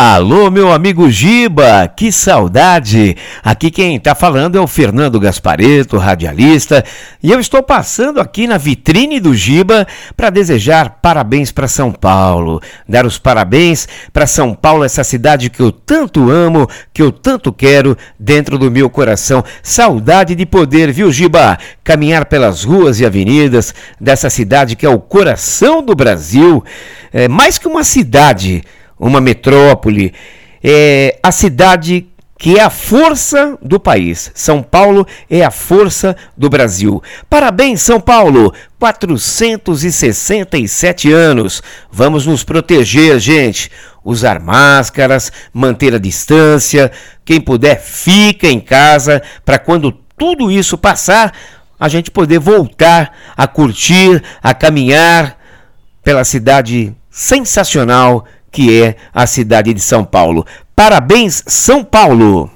Alô, meu amigo Giba, que saudade! Aqui quem está falando é o Fernando Gaspareto, radialista, e eu estou passando aqui na vitrine do Giba para desejar parabéns para São Paulo, dar os parabéns para São Paulo, essa cidade que eu tanto amo, que eu tanto quero dentro do meu coração. Saudade de poder, viu, Giba, caminhar pelas ruas e avenidas dessa cidade que é o coração do Brasil, é mais que uma cidade uma metrópole, é a cidade que é a força do país. São Paulo é a força do Brasil. Parabéns, São Paulo! 467 anos. Vamos nos proteger, gente. Usar máscaras, manter a distância. Quem puder, fica em casa para quando tudo isso passar, a gente poder voltar a curtir, a caminhar pela cidade sensacional que é a cidade de São Paulo. Parabéns, São Paulo!